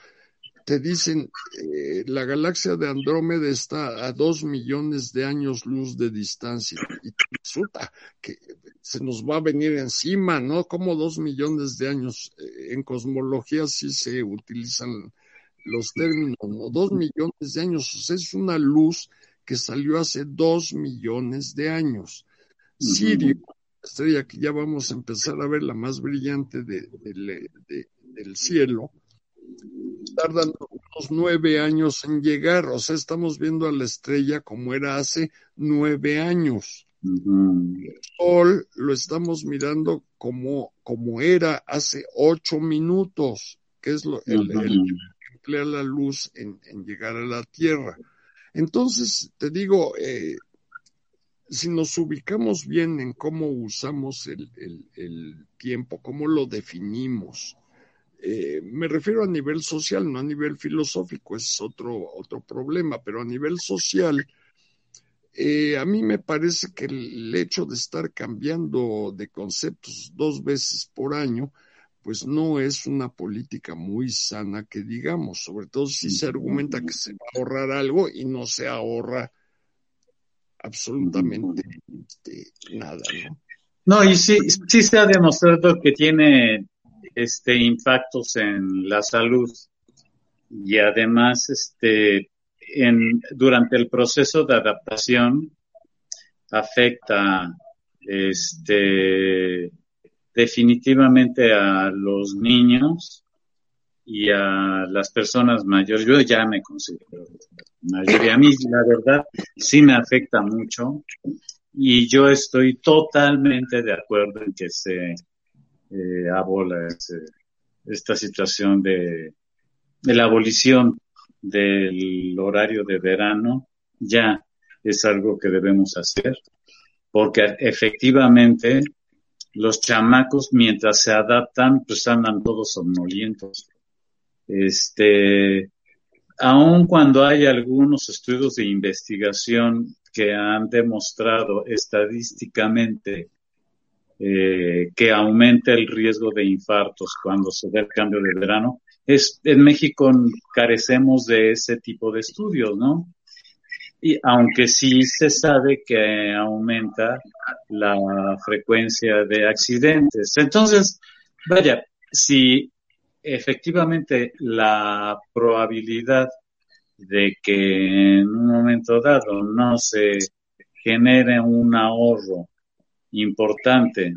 te dicen, eh, la galaxia de Andrómeda está a dos millones de años luz de distancia y resulta que se nos va a venir encima, ¿no? Como dos millones de años. Eh, en cosmología sí se utilizan los términos, ¿no? Dos millones de años. O sea, es una luz que salió hace dos millones de años. Sirio, estrella que ya vamos a empezar a ver la más brillante de, del cielo, tardan unos nueve años en llegar, o sea, estamos viendo a la estrella como era hace nueve años. El Sol lo estamos mirando como, como era hace ocho minutos, que es lo, el, que emplea la luz en, llegar a la Tierra. Entonces, te digo, eh, si nos ubicamos bien en cómo usamos el, el tiempo, cómo lo definimos, eh, me refiero a nivel social, no a nivel filosófico, es otro, otro problema, pero a nivel social, eh, a mí me parece que el hecho de estar cambiando de conceptos dos veces por año, pues no es una política muy sana que digamos, sobre todo si se argumenta que se va a ahorrar algo y no se ahorra absolutamente este, nada, ¿no?
No, y sí, sí se ha demostrado que tiene este, impactos en la salud y además este, en, durante el proceso de adaptación afecta este, definitivamente a los niños y a las personas mayores. Yo ya me considero mayor y a mí la verdad sí me afecta mucho y yo estoy totalmente de acuerdo en que se eh, abola esta situación de, de la abolición del horario de verano ya es algo que debemos hacer porque efectivamente los chamacos mientras se adaptan pues andan todos somnolientos. Este aun cuando hay algunos estudios de investigación que han demostrado estadísticamente eh, que aumente el riesgo de infartos cuando se da el cambio de verano. Es, en México carecemos de ese tipo de estudios, ¿no? Y aunque sí se sabe que aumenta la frecuencia de accidentes. Entonces, vaya, si efectivamente la probabilidad de que en un momento dado no se genere un ahorro importante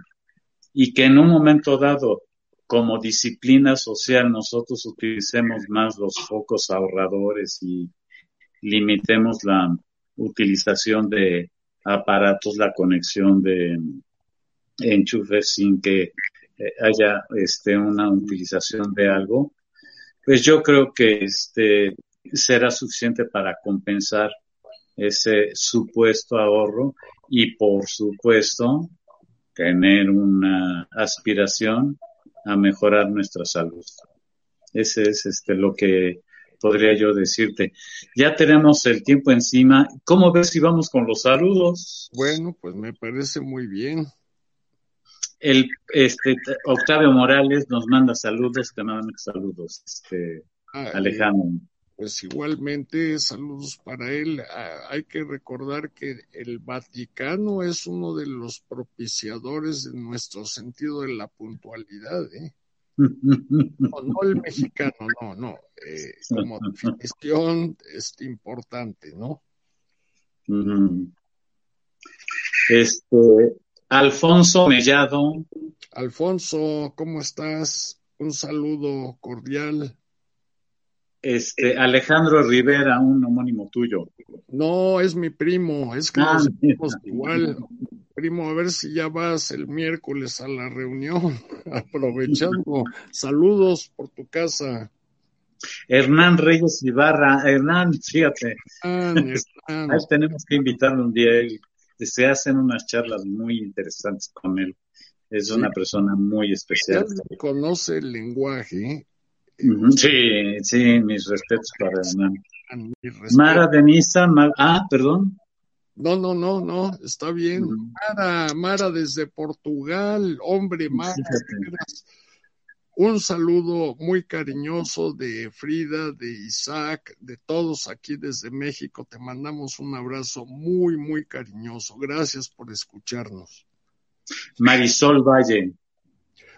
y que en un momento dado como disciplina social nosotros utilicemos más los focos ahorradores y limitemos la utilización de aparatos, la conexión de enchufes sin que eh, haya este una utilización de algo, pues yo creo que este será suficiente para compensar ese supuesto ahorro y por supuesto tener una aspiración a mejorar nuestra salud. Ese es este lo que podría yo decirte. Ya tenemos el tiempo encima. ¿Cómo ves si vamos con los saludos?
Bueno, pues me parece muy bien.
El este Octavio Morales nos manda saludos, te mandan saludos, este ah, Alejandro.
Pues igualmente, saludos para él. Ah, hay que recordar que el Vaticano es uno de los propiciadores de nuestro sentido de la puntualidad. ¿eh? No, el mexicano, no, no. Eh, como definición es importante, ¿no?
Este, Alfonso Mellado.
Alfonso, ¿cómo estás? Un saludo cordial.
Este, Alejandro Rivera, un homónimo tuyo.
No, es mi primo, es que ah, nos igual. Primo, a ver si ya vas el miércoles a la reunión, aprovechando. Saludos por tu casa.
Hernán Reyes Ibarra, Hernán, fíjate. Ahí tenemos que invitarlo un día. Se hacen unas charlas muy interesantes con él. Es una persona muy especial.
Él conoce el lenguaje
Sí, sí, mis respetos para Hernán. Mara Denisa, ah, perdón.
No, no, no, no, está bien. Mara, Mara desde Portugal, hombre, Mara. un saludo muy cariñoso de Frida, de Isaac, de todos aquí desde México. Te mandamos un abrazo muy, muy cariñoso. Gracias por escucharnos.
Marisol Valle.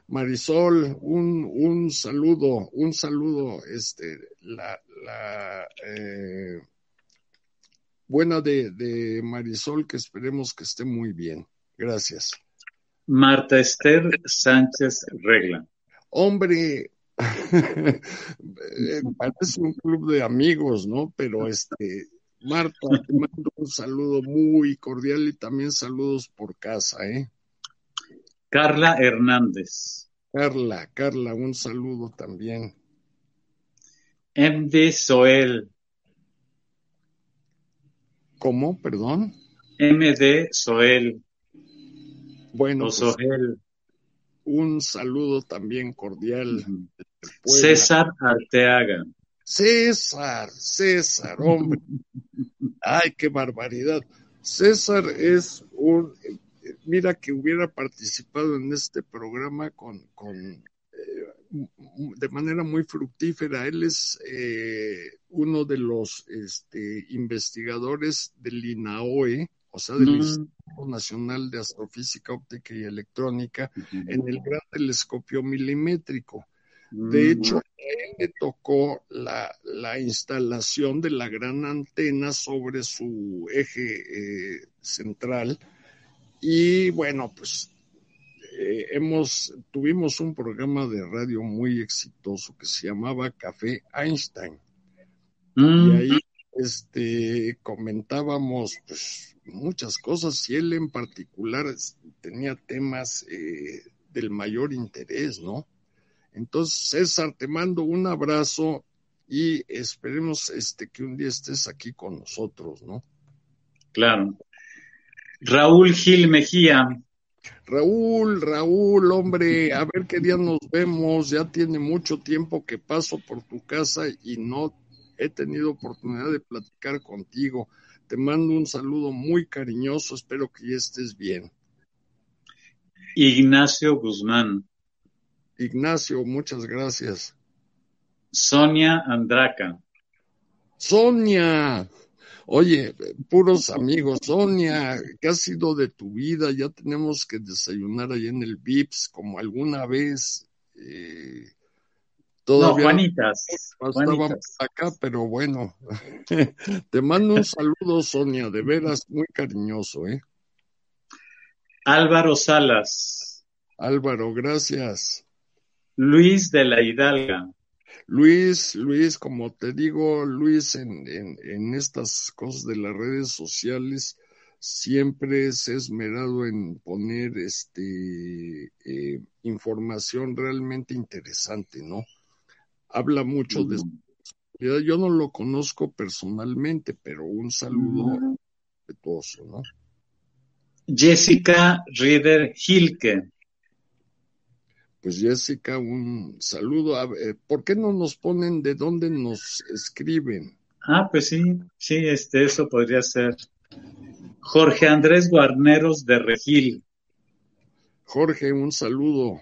Marisol, un, un saludo, un saludo, este, la, la eh, buena de, de Marisol, que esperemos que esté muy bien. Gracias.
Marta Esther Sánchez Regla.
Hombre, parece un club de amigos, ¿no? Pero este, Marta, te mando un saludo muy cordial y también saludos por casa, ¿eh?
Carla Hernández.
Carla, Carla, un saludo también.
MD Soel.
¿Cómo? Perdón.
MD Soel.
Bueno, pues,
Soel.
un saludo también cordial.
César Arteaga.
César, César, hombre. Ay, qué barbaridad. César es un, mira que hubiera participado en este programa con, con eh, de manera muy fructífera. Él es eh, uno de los este, investigadores del INAOE, o sea, del
Mm.
Instituto Nacional de Astrofísica Óptica y Electrónica, en el gran telescopio milimétrico. De
Mm.
hecho, a él le tocó la, la instalación de la gran antena sobre su eje eh, central. Y bueno, pues eh, hemos, tuvimos un programa de radio muy exitoso que se llamaba Café Einstein.
Mm.
Y ahí este, comentábamos pues, muchas cosas y él en particular es- tenía temas eh, del mayor interés, ¿no? Entonces, César, te mando un abrazo y esperemos este, que un día estés aquí con nosotros, ¿no?
Claro. Raúl Gil Mejía.
Raúl, Raúl, hombre, a ver qué día nos vemos. Ya tiene mucho tiempo que paso por tu casa y no he tenido oportunidad de platicar contigo. Te mando un saludo muy cariñoso, espero que ya estés bien.
Ignacio Guzmán.
Ignacio, muchas gracias.
Sonia Andraca.
Sonia, oye, puros amigos, Sonia, ¿qué ha sido de tu vida? Ya tenemos que desayunar ahí en el Vips, como alguna vez. Eh,
No,
todavía
Juanitas.
no estábamos
Juanitas.
acá, pero bueno. Te mando un saludo, Sonia, de veras, muy cariñoso, ¿eh?
Álvaro Salas.
Álvaro, gracias.
Luis de la Hidalga.
Luis, Luis, como te digo, Luis, en, en, en estas cosas de las redes sociales, siempre se ha esmerado en poner este eh, información realmente interesante, ¿no? Habla mucho de su Yo no lo conozco personalmente, pero un saludo respetuoso, ¿no?
Jessica Rieder Hilke.
Pues Jessica, un saludo. A ver, ¿Por qué no nos ponen de dónde nos escriben?
Ah, pues sí, sí, este, eso podría ser. Jorge Andrés Guarneros de Regil.
Jorge, un saludo.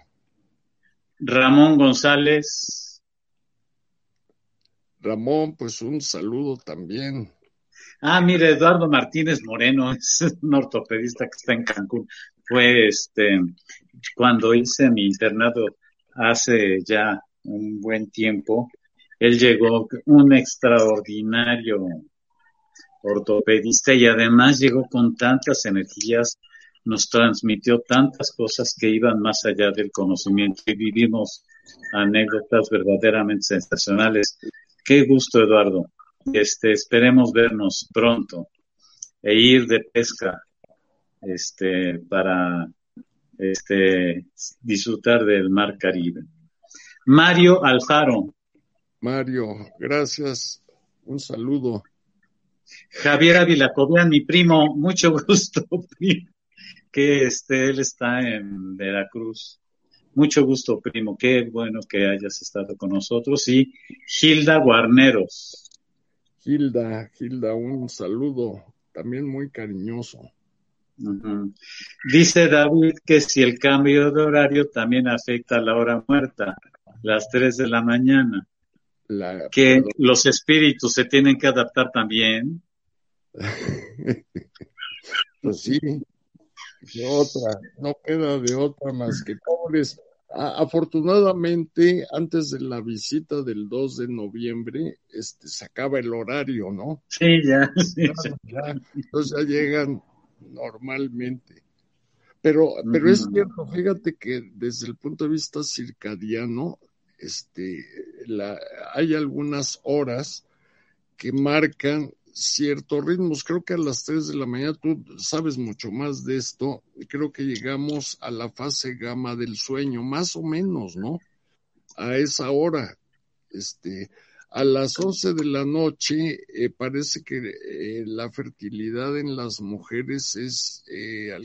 Ramón González.
Ramón, pues un saludo también.
Ah, mire, Eduardo Martínez Moreno es un ortopedista que está en Cancún. Fue este, cuando hice mi internado hace ya un buen tiempo, él llegó un extraordinario ortopedista y además llegó con tantas energías, nos transmitió tantas cosas que iban más allá del conocimiento y vivimos anécdotas verdaderamente sensacionales. Qué gusto, Eduardo. Este, esperemos vernos pronto e ir de pesca, este, para, este, disfrutar del mar Caribe. Mario Alfaro.
Mario, gracias. Un saludo.
Javier Avilacobian, mi primo, mucho gusto, primo, que este, él está en Veracruz. Mucho gusto, primo, qué bueno que hayas estado con nosotros. Y Hilda Guarneros.
Hilda, Hilda, un saludo también muy cariñoso.
Ujú. Dice David que si el cambio de horario también afecta a la hora muerta. las 3 de la mañana. que los espíritus se tienen que adaptar también.
pues sí, de otra, no queda de otra más que pobres. afortunadamente, antes de la visita del 2 de noviembre, este, se acaba el horario, ¿no?
Sí, ya.
entonces ya llegan normalmente. Pero, pero es cierto, fíjate que desde el punto de vista circadiano, este, la, hay algunas horas que marcan ciertos ritmos. Creo que a las 3 de la mañana tú sabes mucho más de esto. Creo que llegamos a la fase gamma del sueño, más o menos, ¿no? A esa hora. Este, a las 11 de la noche eh, parece que eh, la fertilidad en las mujeres es, eh,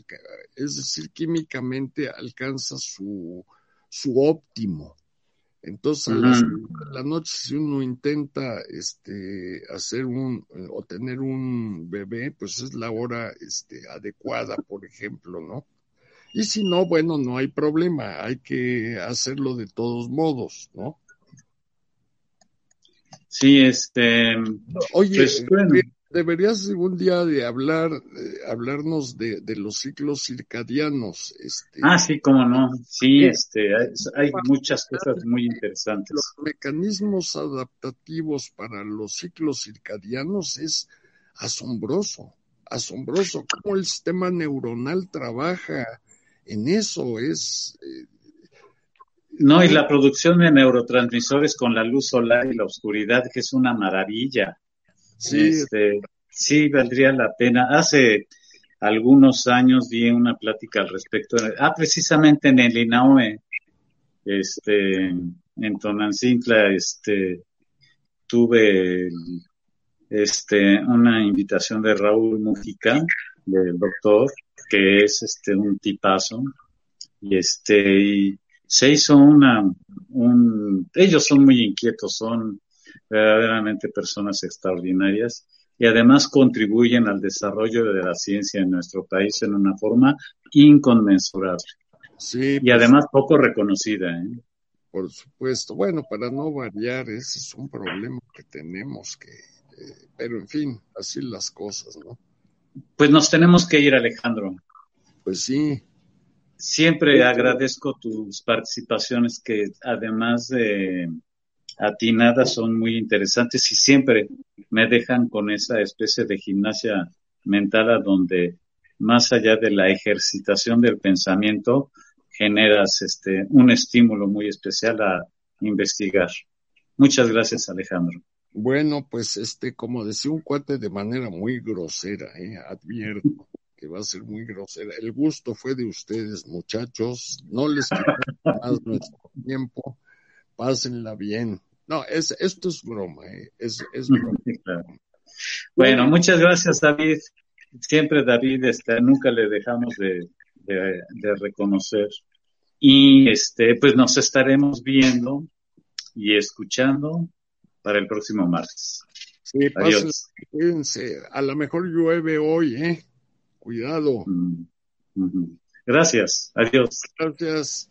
es decir, químicamente alcanza su, su óptimo. Entonces, a las de la noche, si uno intenta este, hacer un o tener un bebé, pues es la hora este, adecuada, por ejemplo, ¿no? Y si no, bueno, no hay problema, hay que hacerlo de todos modos, ¿no?
Sí, este.
Oye, pues, deberías un día de hablar, hablarnos de, de, los ciclos circadianos. Este,
ah, sí, cómo no. Sí, este, hay, muchas cosas muy interesantes.
Los mecanismos adaptativos para los ciclos circadianos es asombroso, asombroso. Cómo el sistema neuronal trabaja en eso es. Eh,
no, y la producción de neurotransmisores con la luz solar y la oscuridad, que es una maravilla. Sí, este, sí, valdría la pena. Hace algunos años di una plática al respecto. Ah, precisamente en el INAOE, este, en Tonancintla, este, tuve este, una invitación de Raúl Mujica, del doctor, que es este, un tipazo, y este, y se hizo una, un, ellos son muy inquietos, son verdaderamente personas extraordinarias y además contribuyen al desarrollo de la ciencia en nuestro país en una forma inconmensurable. Sí, y pues, además poco reconocida. ¿eh?
Por supuesto. Bueno, para no variar, ese es un problema que tenemos que, eh, pero en fin, así las cosas, ¿no?
Pues nos tenemos que ir, Alejandro.
Pues sí.
Siempre agradezco tus participaciones que además de atinadas son muy interesantes y siempre me dejan con esa especie de gimnasia mental a donde más allá de la ejercitación del pensamiento generas este un estímulo muy especial a investigar. Muchas gracias, Alejandro.
Bueno, pues este, como decía un cuate de manera muy grosera, ¿eh? advierto que va a ser muy grosera. El gusto fue de ustedes, muchachos. No les quitamos más nuestro tiempo pásenla bien. No, es, esto es broma, ¿eh? es, es broma.
Bueno, muchas gracias David. Siempre David, este, nunca le dejamos de, de, reconocer. Y este, pues nos estaremos viendo y escuchando para el próximo martes.
Sí, Adiós. A lo mejor llueve hoy, ¿eh? Cuidado.
Mm, Gracias. Adiós.
Gracias.